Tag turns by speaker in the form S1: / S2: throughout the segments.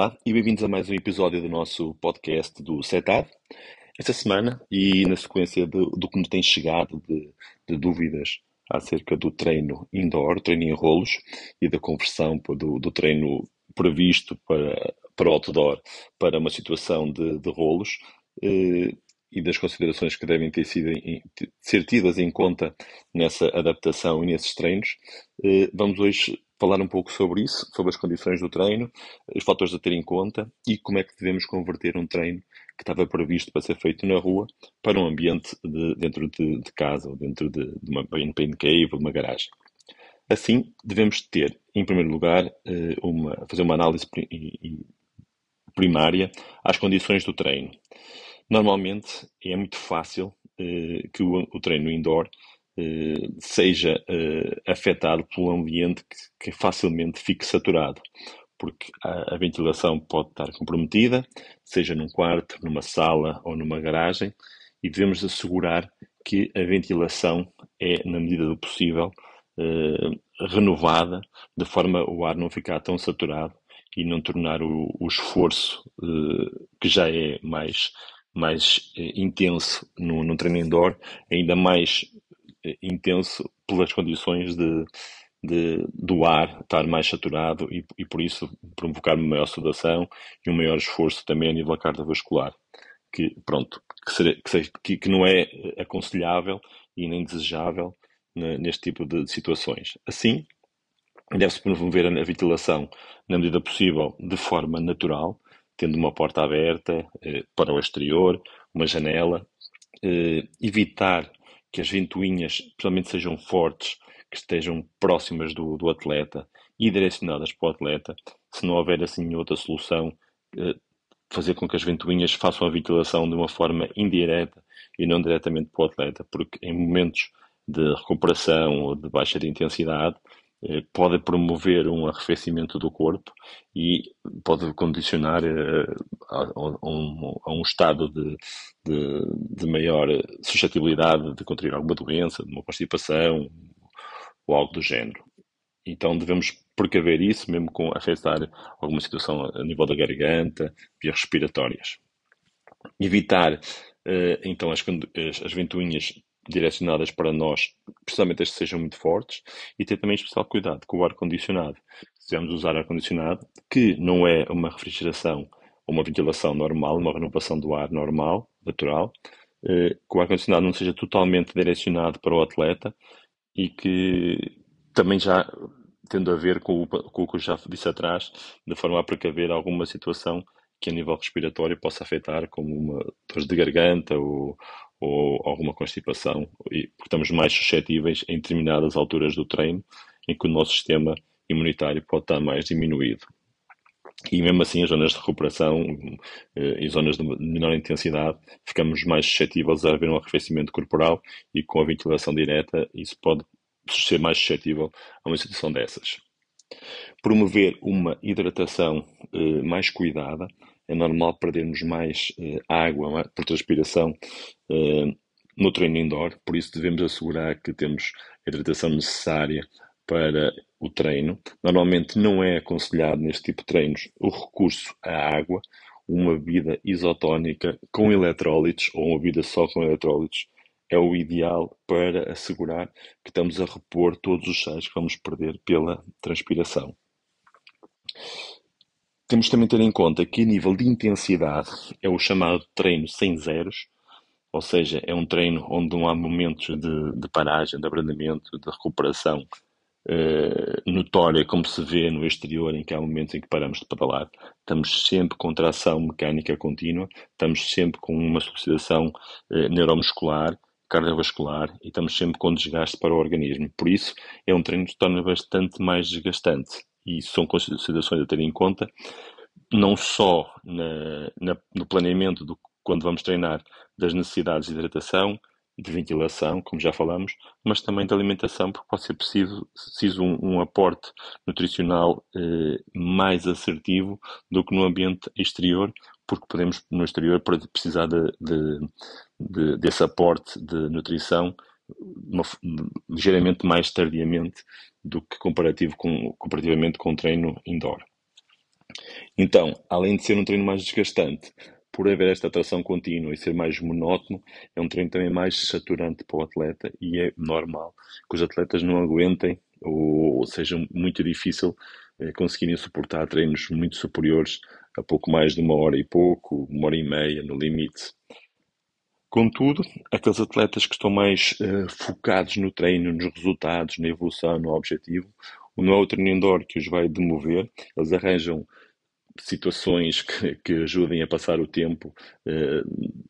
S1: Olá e bem-vindos a mais um episódio do nosso podcast do Setup. Esta semana, e na sequência do, do que nos tem chegado de, de, dúvidas acerca do treino indoor, treino em rolos, e da conversão do, do treino previsto para, para outdoor para uma situação de, de rolos, eh, e das considerações que devem ter sido ser tidas em conta nessa adaptação e nesses treinos, eh, vamos hoje falar um pouco sobre isso, sobre as condições do treino, os fatores a ter em conta e como é que devemos converter um treino que estava previsto para ser feito na rua para um ambiente de, dentro de, de, casa ou dentro de, de uma pain cave ou de uma garagem. Assim, devemos ter, em primeiro lugar, eh, uma, fazer uma análise primária às condições do treino. Normalmente é muito fácil eh, que o, o treino indoor seja eh, afetado pelo ambiente que, que, facilmente fique saturado, porque a, ventilação pode estar comprometida, seja num quarto, numa sala ou numa garagem, e devemos assegurar que a ventilação é, na medida do possível, eh, renovada, de forma o ar não ficar tão saturado e não tornar o, o esforço, que já é mais mais intenso no, no treino indoor, ainda mais eh, intenso pelas condições de, de, do ar estar mais saturado e, e por isso provocar uma maior sudação e um maior esforço também a nível cardiovascular. Que, pronto, que, seria, que, que, que, não é aconselhável e nem desejável neste tipo de, de situações. Assim, deve-se promover a ventilação, na medida possível, de forma natural, tendo uma porta aberta eh, para o exterior, uma janela, eh, evitar que as ventoinhas, principalmente sejam fortes, que estejam próximas do, do atleta e direcionadas para o atleta. Se não houver assim outra solução, eh, fazer com que as ventoinhas façam a ventilação de uma forma indireta e não diretamente para o atleta, porque em momentos de recuperação ou de baixa de intensidade, pode promover um arrefecimento do corpo e pode condicionar eh, um, a um, estado de, de, de, maior suscetibilidade de contrair alguma doença, de uma constipação ou algo do género. Então devemos precaver isso, mesmo com afetar alguma situação a nível da garganta, vias respiratórias. Evitar eh, então as, as ventoinhas direcionadas para nós, precisamente as que sejam muito fortes, e ter também especial cuidado com o ar-condicionado. Se vamos usar ar-condicionado, que não é uma refrigeração ou uma ventilação normal, uma renovação do ar normal, natural, eh, que o ar-condicionado não seja totalmente direcionado para o atleta e que também já tendo a ver com o, com o que eu já disse atrás, de forma a precaver alguma situação que a nível respiratório possa afetar, como uma dor de garganta ou, ou alguma constipação, porque estamos mais suscetíveis em determinadas alturas do treino, em que o nosso sistema imunitário pode estar mais diminuído. E mesmo assim, as zonas de recuperação eh, e zonas de menor intensidade, ficamos mais suscetíveis a haver um arrefecimento corporal e com a ventilação direta, isso pode ser mais suscetível a uma situação dessas. Promover uma hidratação eh, mais cuidada, é normal perdermos mais uh, água por transpiração uh, no treino indoor, por isso devemos assegurar que temos a hidratação necessária para o treino. Normalmente não é aconselhado neste tipo de treinos o recurso à água, uma bebida isotónica com eletrólitos ou uma bebida só com eletrólitos é o ideal para assegurar que estamos a repor todos os sais que vamos perder pela transpiração. Temos também ter em conta que a nível de intensidade é o chamado treino sem zeros, ou seja, é um treino onde não há momentos de, de paragem, de abrandamento, de recuperação eh, notória, como se vê no exterior, em que há momentos em que paramos de pedalar. Estamos sempre com tração mecânica contínua, estamos sempre com uma solicitação eh, neuromuscular, cardiovascular e estamos sempre com desgaste para o organismo. Por isso, é um treino que se torna bastante mais desgastante e são considerações a ter em conta, não só na, na, no planeamento do quando vamos treinar das necessidades de hidratação, de ventilação, como já falamos, mas também de alimentação, porque pode ser preciso, preciso um, um aporte nutricional eh, mais assertivo do que no ambiente exterior, porque podemos no exterior precisar de, de, de, desse aporte de nutrição uma, ligeiramente mais tardiamente do que comparativo com, comparativamente com o treino indoor. Então, além de ser um treino mais desgastante, por haver esta atração contínua e ser mais monótono, é um treino também mais saturante para o atleta e é normal que os atletas não aguentem ou seja muito difícil eh, conseguirem suportar treinos muito superiores a pouco mais de uma hora e pouco, uma hora e meia no limite. Contudo, aqueles atletas que estão mais uh, focados no treino, nos resultados, na evolução, no objetivo, não é o treino indoor que os vai demover, eles arranjam situações que, que ajudem a passar o tempo, uh,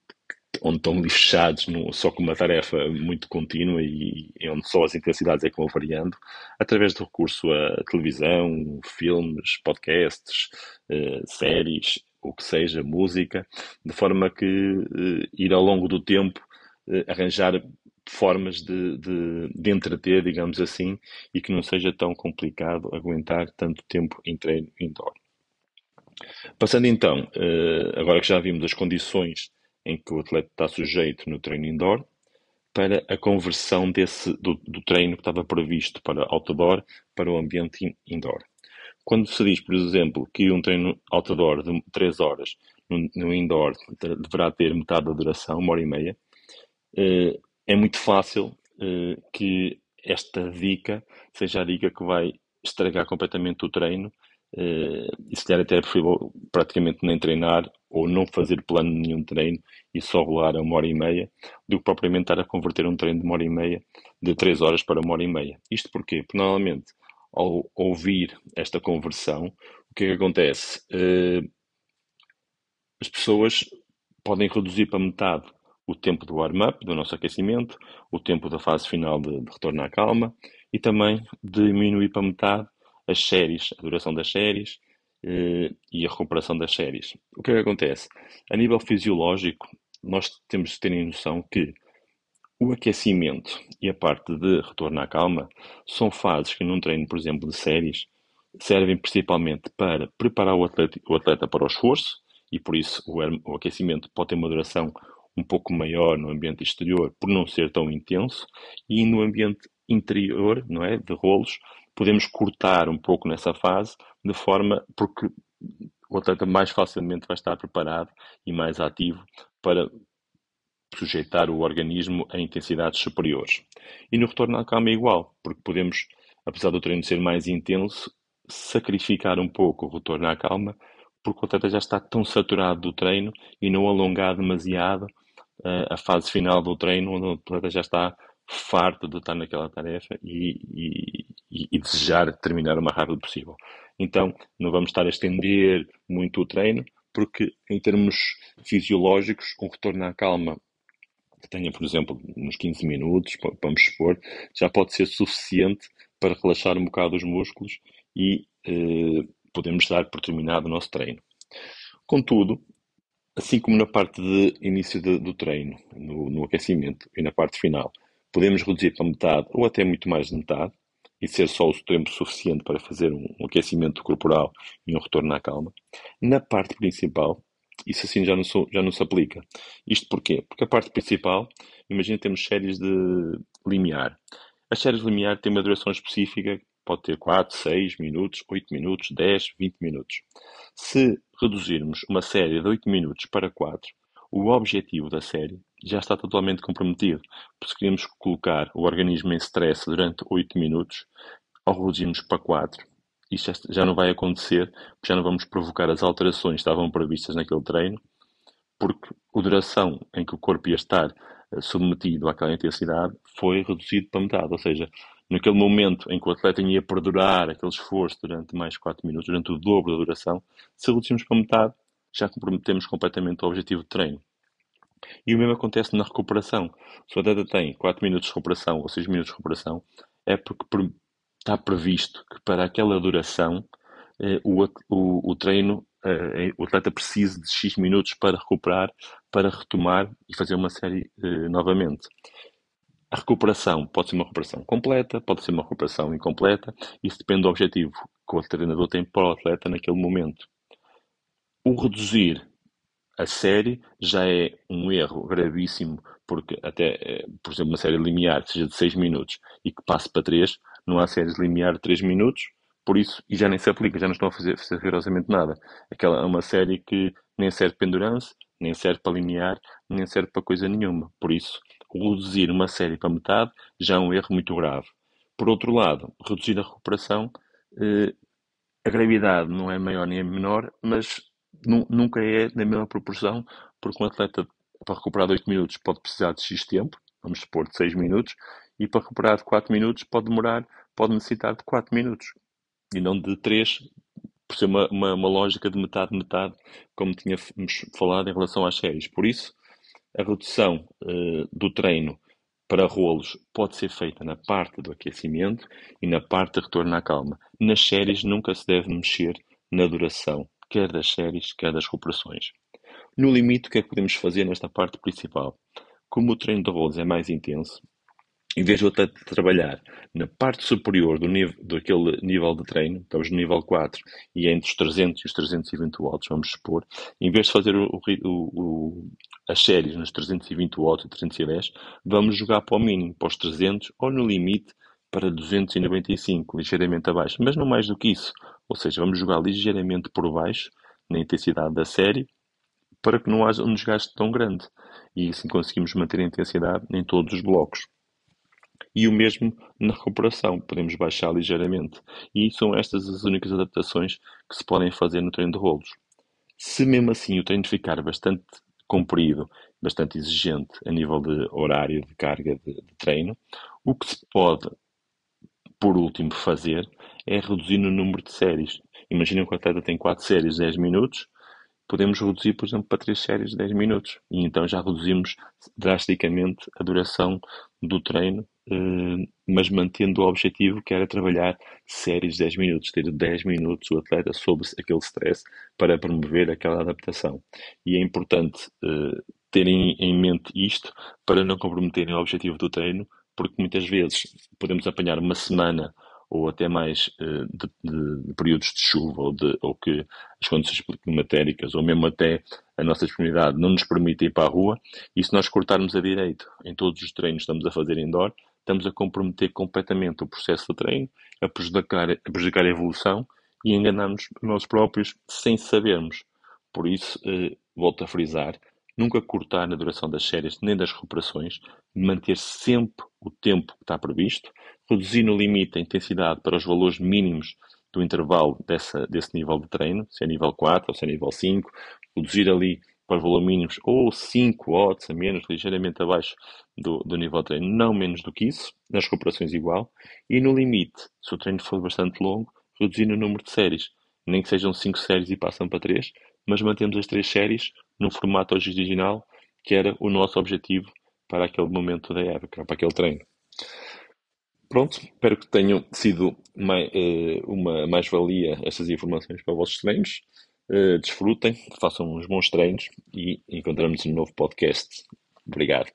S1: onde estão lixados no, só com uma tarefa muito contínua e, e, onde só as intensidades é que vão variando, através do recurso a televisão, filmes, podcasts, uh, séries, o que seja, música, de forma que uh, ir ao longo do tempo uh, arranjar formas de, de, de, entreter, digamos assim, e que não seja tão complicado aguentar tanto tempo em treino indoor. Passando então, agora que já vimos as condições em que o atleta está sujeito no treino indoor, para a conversão desse, do, do, treino que estava previsto para outdoor para o ambiente indoor. Quando se diz, por exemplo, que um treino outdoor de 3 horas no, indoor deverá ter metade da duração, uma hora e meia, eh, é muito fácil eh, que esta dica seja a dica que vai estragar completamente o treino Uh, e se calhar até é preferível praticamente nem treinar ou não fazer plano nenhum treino e só rolar a uma hora e meia, do que propriamente estar a converter um treino de uma hora e meia de três horas para uma hora e meia. Isto porquê? Porque normalmente ao ouvir esta conversão, o que é que acontece? Uh, as pessoas podem reduzir para metade o tempo do warm-up, do nosso aquecimento, o tempo da fase final de, de retorno à calma e também diminuir para metade as séries, a duração das séries eh, e a recuperação das séries. O que é que acontece? A nível fisiológico, nós temos de ter noção que o aquecimento e a parte de retorno à calma são fases que num treino, por exemplo, de séries, servem principalmente para preparar o atleta, o atleta para o esforço e por isso o, o aquecimento pode ter uma duração um pouco maior no ambiente exterior por não ser tão intenso e no ambiente interior, não é, de rolos, podemos cortar um pouco nessa fase, de forma porque o atleta mais facilmente vai estar preparado e mais ativo para sujeitar o organismo a intensidades superiores. E no retorno à calma é igual, porque podemos, apesar do treino ser mais intenso, sacrificar um pouco o retorno à calma, porque o atleta já está tão saturado do treino e não alongar demasiado uh, a fase final do treino, onde o atleta já está farto de estar naquela tarefa e, e, e, desejar terminar o mais rápido possível. Então, não vamos estar a estender muito o treino, porque em termos fisiológicos, um retorno à calma que tenha, por exemplo, uns 15 minutos, vamos supor, já pode ser suficiente para relaxar um bocado os músculos e eh, podemos dar por terminado o nosso treino. Contudo, assim como na parte de início de, do treino, no, no aquecimento e na parte final, Podemos reduzir para metade ou até muito mais de metade e ser só o tempo suficiente para fazer um, aquecimento corporal e um retorno à calma. Na parte principal, isso assim já não, sou, já não se aplica. Isto porquê? Porque a parte principal, imagina temos séries de limiar. As séries de limiar têm uma duração específica, pode ter 4, 6 minutos, 8 minutos, 10, 20 minutos. Se reduzirmos uma série de 8 minutos para 4, o objetivo da série já está totalmente comprometido. Se queremos colocar o organismo em stress durante 8 minutos, ao reduzirmos para 4, isto já não vai acontecer, já não vamos provocar as alterações que estavam previstas naquele treino, porque a duração em que o corpo ia estar eh, submetido àquela intensidade foi reduzido para metade. Ou seja, naquele momento em que o atleta ia perdurar aquele esforço durante mais 4 minutos, durante o dobro da duração, se reduzirmos para metade, já comprometemos completamente o objetivo de treino. E o mesmo acontece na recuperação. Se o atleta tem 4 minutos de recuperação ou 6 minutos de recuperação, é porque está previsto que para aquela duração eh, o, o, o, treino, eh, o atleta precisa de X minutos para recuperar, para retomar e fazer uma série eh, novamente. A recuperação pode ser uma recuperação completa, pode ser uma recuperação incompleta, isso depende do objetivo que o treinador tem para o atleta naquele momento. O reduzir a série já é um erro gravíssimo, porque até, eh, por exemplo, uma série limiar, seja de 6 minutos e que passe para 3, não há séries limiar de 3 minutos, Por isso, e já nem se aplica, já não estão a fazer, fazer rigorosamente nada. Aquela é uma série que nem serve para endurance, nem serve para linear, nem serve para coisa nenhuma. Por isso, reduzir uma série para metade já é um erro muito grave. Por outro lado, reduzir a recuperação, eh, a gravidade não é maior nem é menor, mas nunca é na mesma proporção, porque um atleta para recuperar de 8 minutos pode precisar de X tempo, vamos supor de 6 minutos, e para recuperar de 4 minutos pode demorar, pode necessitar de 4 minutos, e não de 3, por ser uma, uma, uma lógica de metade-metade, como tínhamos falado em relação às séries. Por isso, a redução uh, do treino para rolos pode ser feita na parte do aquecimento e na parte de retorno à calma. Nas séries nunca se deve mexer na duração, quer das séries, quer das recuperações. No limite, o que é que podemos fazer nesta parte principal? Como o treino de rolos é mais intenso, em vez de eu trabalhar na parte superior do nível, daquele nível de treino, estamos no nível 4 e é entre os 300 e os 320 watts, vamos supor, em vez de fazer o, o, o, as séries nos 320 watts e 310, vamos jogar para o mínimo, para os 300 ou no limite para 295, ligeiramente abaixo, mas não mais do que isso. Ou seja, vamos jogar ligeiramente por baixo na intensidade da série para que não haja um desgaste tão grande. E assim conseguimos manter a intensidade em todos os blocos. E o mesmo na recuperação, podemos baixar ligeiramente. E são estas as únicas adaptações que se podem fazer no treino de rolos. Se mesmo assim o treino ficar bastante comprido, bastante exigente a nível de horário de carga de, de treino, o que se pode, por último, fazer é reduzir o número de séries. Imaginem que o atleta tem 4 séries de 10 minutos, podemos reduzir, por exemplo, para 3 séries de 10 minutos. E então já reduzimos drasticamente a duração do treino mas mantendo o objetivo que era trabalhar séries de 10 minutos, ter 10 minutos o atleta sob aquele stress para promover aquela adaptação. E é importante uh, terem em mente isto para não comprometerem o objetivo do treino, porque muitas vezes podemos apanhar uma semana ou até mais uh, de, de, de, períodos de chuva ou, de, ou que as condições climatéricas ou mesmo até a nossa disponibilidade não nos permite ir para a rua e se nós cortarmos a direito em todos os treinos que estamos a fazer indoor, estamos a comprometer completamente o processo de treino, a prejudicar, a prejudicar a evolução e enganarmos nós próprios sem sabermos. Por isso, eh, volto a frisar, nunca cortar na duração das séries nem das recuperações, manter sempre o tempo que está previsto, reduzir no limite a intensidade para os valores mínimos do intervalo dessa, desse nível de treino, se é nível 4 ou se é nível 5, reduzir ali para os valores mínimos ou 5 watts a menos, ligeiramente abaixo do, do nível de treino, não menos do que isso, nas recuperações igual, e no limite, se o treino for bastante longo, reduzir o número de séries, nem que sejam 5 séries e passam para 3, mas mantemos as 3 séries no formato original, que era o nosso objetivo para aquele momento da época, para aquele treino. Pronto, espero que tenham sido eh, uma mais-valia estas informações para os vossos treinos. Uh, desfrutem, façam uns bons treinos e encontramos um novo podcast. Obrigado.